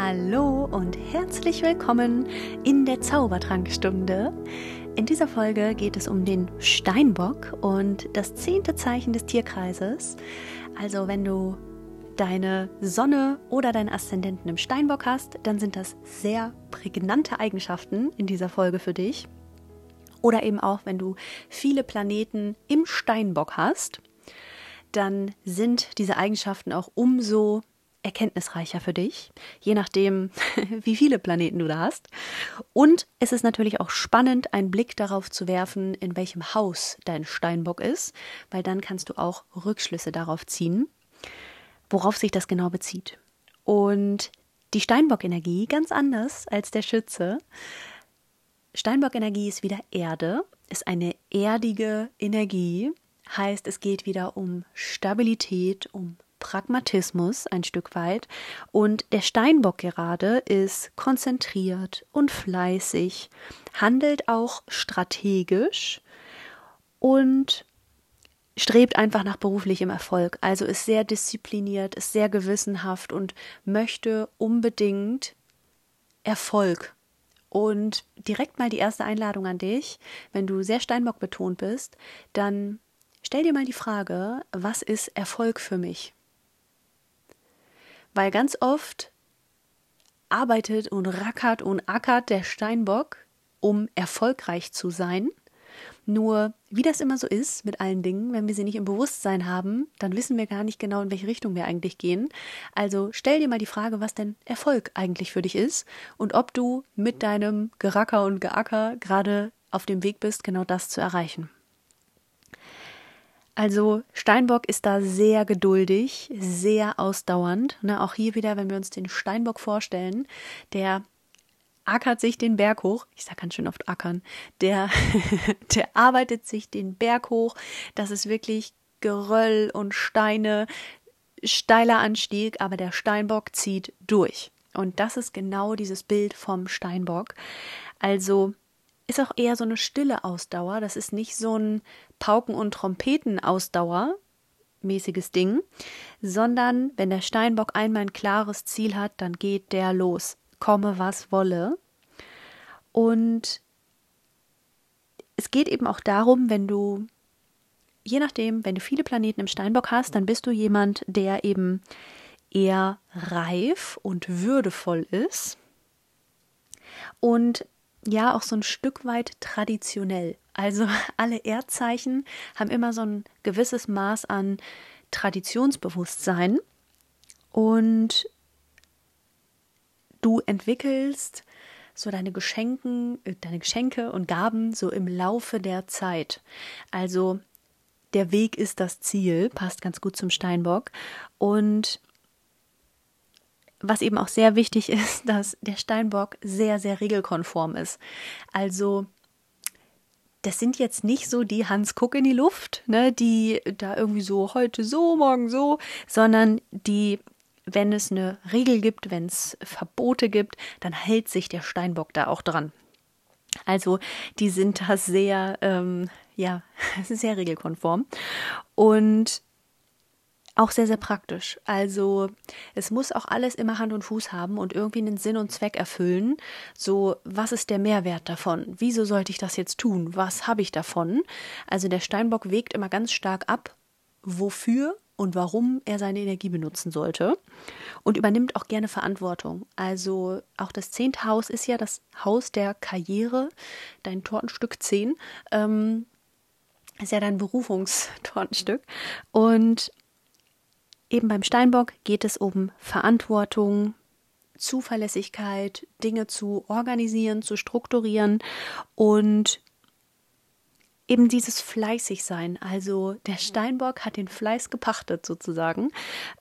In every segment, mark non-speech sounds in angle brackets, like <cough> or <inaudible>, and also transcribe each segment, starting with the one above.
Hallo und herzlich willkommen in der Zaubertrankstunde. In dieser Folge geht es um den Steinbock und das zehnte Zeichen des Tierkreises. Also wenn du deine Sonne oder deinen Aszendenten im Steinbock hast, dann sind das sehr prägnante Eigenschaften in dieser Folge für dich. Oder eben auch, wenn du viele Planeten im Steinbock hast, dann sind diese Eigenschaften auch umso erkenntnisreicher für dich, je nachdem, <laughs> wie viele Planeten du da hast. Und es ist natürlich auch spannend, einen Blick darauf zu werfen, in welchem Haus dein Steinbock ist, weil dann kannst du auch Rückschlüsse darauf ziehen, worauf sich das genau bezieht. Und die Steinbock-Energie, ganz anders als der Schütze, Steinbock-Energie ist wieder Erde, ist eine erdige Energie, heißt es geht wieder um Stabilität, um Pragmatismus ein Stück weit. Und der Steinbock gerade ist konzentriert und fleißig, handelt auch strategisch und strebt einfach nach beruflichem Erfolg. Also ist sehr diszipliniert, ist sehr gewissenhaft und möchte unbedingt Erfolg. Und direkt mal die erste Einladung an dich, wenn du sehr Steinbock betont bist, dann stell dir mal die Frage, was ist Erfolg für mich? Weil ganz oft arbeitet und rackert und ackert der Steinbock, um erfolgreich zu sein. Nur, wie das immer so ist mit allen Dingen, wenn wir sie nicht im Bewusstsein haben, dann wissen wir gar nicht genau, in welche Richtung wir eigentlich gehen. Also stell dir mal die Frage, was denn Erfolg eigentlich für dich ist und ob du mit deinem Geracker und Geacker gerade auf dem Weg bist, genau das zu erreichen. Also Steinbock ist da sehr geduldig, sehr ausdauernd. Ne, auch hier wieder, wenn wir uns den Steinbock vorstellen, der ackert sich den Berg hoch. Ich sage ganz schön oft ackern. Der, <laughs> der arbeitet sich den Berg hoch. Das ist wirklich Geröll und Steine, steiler Anstieg, aber der Steinbock zieht durch. Und das ist genau dieses Bild vom Steinbock. Also ist auch eher so eine stille Ausdauer. Das ist nicht so ein Pauken- und Trompeten-Ausdauer, mäßiges Ding, sondern wenn der Steinbock einmal ein klares Ziel hat, dann geht der los, komme was wolle. Und es geht eben auch darum, wenn du, je nachdem, wenn du viele Planeten im Steinbock hast, dann bist du jemand, der eben eher reif und würdevoll ist. Und ja auch so ein Stück weit traditionell. Also <laughs> alle Erdzeichen haben immer so ein gewisses Maß an Traditionsbewusstsein und du entwickelst so deine Geschenken, äh, deine Geschenke und Gaben so im Laufe der Zeit. Also der Weg ist das Ziel, passt ganz gut zum Steinbock und was eben auch sehr wichtig <laughs> ist, dass der Steinbock sehr, sehr regelkonform ist. Also das sind jetzt nicht so die Hans Kuck in die Luft, ne, die da irgendwie so heute so, morgen so, sondern die, wenn es eine Regel gibt, wenn es Verbote gibt, dann hält sich der Steinbock da auch dran. Also die sind da sehr, ähm, ja, <laughs> sehr regelkonform. Und auch sehr, sehr praktisch. Also es muss auch alles immer Hand und Fuß haben und irgendwie einen Sinn und Zweck erfüllen. So, was ist der Mehrwert davon? Wieso sollte ich das jetzt tun? Was habe ich davon? Also der Steinbock wägt immer ganz stark ab, wofür und warum er seine Energie benutzen sollte und übernimmt auch gerne Verantwortung. Also auch das zehnte Haus ist ja das Haus der Karriere, dein Tortenstück 10. Ähm, ist ja dein Berufungstortenstück. Und Eben beim Steinbock geht es um Verantwortung, Zuverlässigkeit, Dinge zu organisieren, zu strukturieren und eben dieses fleißig sein. Also der Steinbock hat den Fleiß gepachtet sozusagen.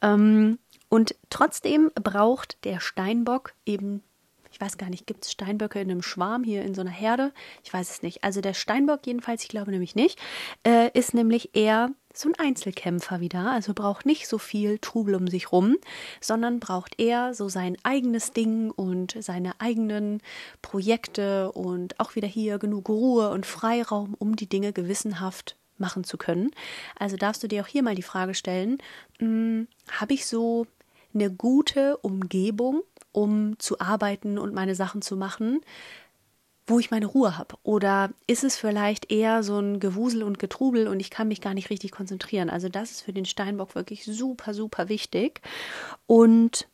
Ähm, und trotzdem braucht der Steinbock eben, ich weiß gar nicht, gibt es Steinböcke in einem Schwarm hier in so einer Herde? Ich weiß es nicht. Also der Steinbock jedenfalls, ich glaube nämlich nicht, äh, ist nämlich eher so ein Einzelkämpfer wieder, also braucht nicht so viel Trubel um sich rum, sondern braucht eher so sein eigenes Ding und seine eigenen Projekte und auch wieder hier genug Ruhe und Freiraum, um die Dinge gewissenhaft machen zu können. Also darfst du dir auch hier mal die Frage stellen, hm, habe ich so eine gute Umgebung um zu arbeiten und meine Sachen zu machen, wo ich meine Ruhe habe? Oder ist es vielleicht eher so ein Gewusel und Getrubel und ich kann mich gar nicht richtig konzentrieren? Also das ist für den Steinbock wirklich super, super wichtig. Und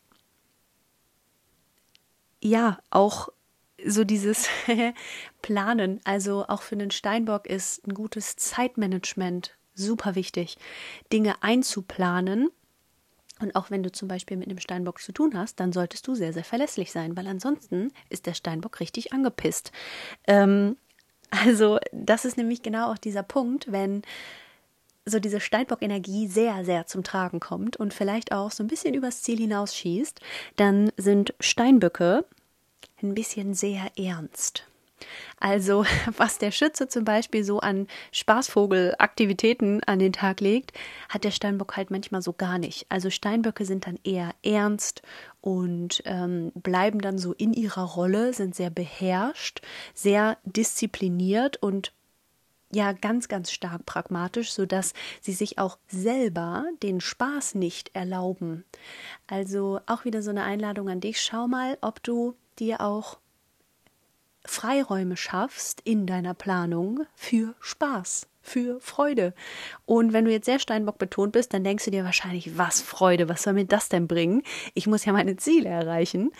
ja, auch so dieses <laughs> Planen, also auch für den Steinbock ist ein gutes Zeitmanagement super wichtig, Dinge einzuplanen. Und auch wenn du zum Beispiel mit einem Steinbock zu tun hast, dann solltest du sehr, sehr verlässlich sein, weil ansonsten ist der Steinbock richtig angepisst. Ähm, also, das ist nämlich genau auch dieser Punkt, wenn so diese Steinbock-Energie sehr, sehr zum Tragen kommt und vielleicht auch so ein bisschen übers Ziel hinausschießt, dann sind Steinböcke ein bisschen sehr ernst. Also, <laughs> was der Schütze zum Beispiel so an Spaßvogelaktivitäten an den Tag legt, hat der Steinbock halt manchmal so gar nicht. Also Steinböcke sind dann eher ernst und ähm, bleiben dann so in ihrer Rolle, sind sehr beherrscht, sehr diszipliniert und ja ganz, ganz stark pragmatisch, sodass sie sich auch selber den Spaß nicht erlauben. Also auch wieder so eine Einladung an dich. Schau mal, ob du dir auch Freiräume schaffst in deiner Planung für Spaß, für Freude. Und wenn du jetzt sehr Steinbock betont bist, dann denkst du dir wahrscheinlich, was Freude, was soll mir das denn bringen? Ich muss ja meine Ziele erreichen.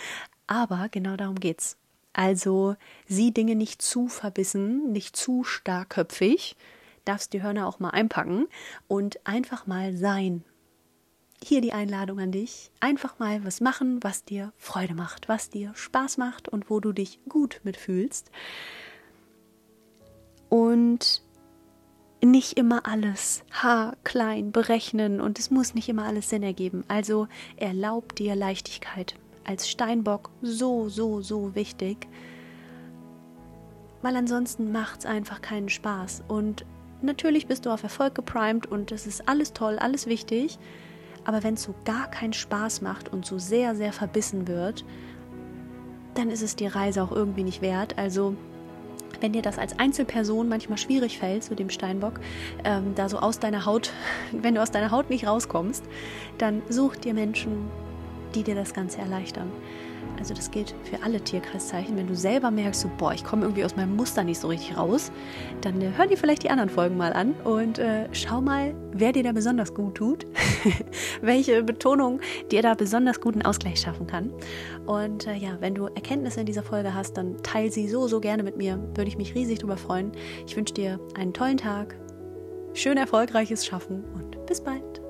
Aber genau darum geht's. Also sieh Dinge nicht zu verbissen, nicht zu starkköpfig, darfst die Hörner auch mal einpacken und einfach mal sein hier die Einladung an dich. Einfach mal was machen, was dir Freude macht, was dir Spaß macht und wo du dich gut mitfühlst. Und nicht immer alles haarklein berechnen und es muss nicht immer alles Sinn ergeben. Also erlaub dir Leichtigkeit. Als Steinbock so, so, so wichtig. Weil ansonsten macht es einfach keinen Spaß. Und natürlich bist du auf Erfolg geprimed und es ist alles toll, alles wichtig. Aber wenn es so gar keinen Spaß macht und so sehr, sehr verbissen wird, dann ist es die Reise auch irgendwie nicht wert. Also wenn dir das als Einzelperson manchmal schwierig fällt, zu dem Steinbock, ähm, da so aus deiner Haut, <laughs> wenn du aus deiner Haut nicht rauskommst, dann such dir Menschen, die dir das Ganze erleichtern. Also das gilt für alle Tierkreiszeichen. Wenn du selber merkst, so, boah, ich komme irgendwie aus meinem Muster nicht so richtig raus, dann äh, hör dir vielleicht die anderen Folgen mal an und äh, schau mal, wer dir da besonders gut tut, <laughs> welche Betonung dir da besonders guten Ausgleich schaffen kann. Und äh, ja, wenn du Erkenntnisse in dieser Folge hast, dann teil sie so, so gerne mit mir. Würde ich mich riesig drüber freuen. Ich wünsche dir einen tollen Tag, schön erfolgreiches Schaffen und bis bald.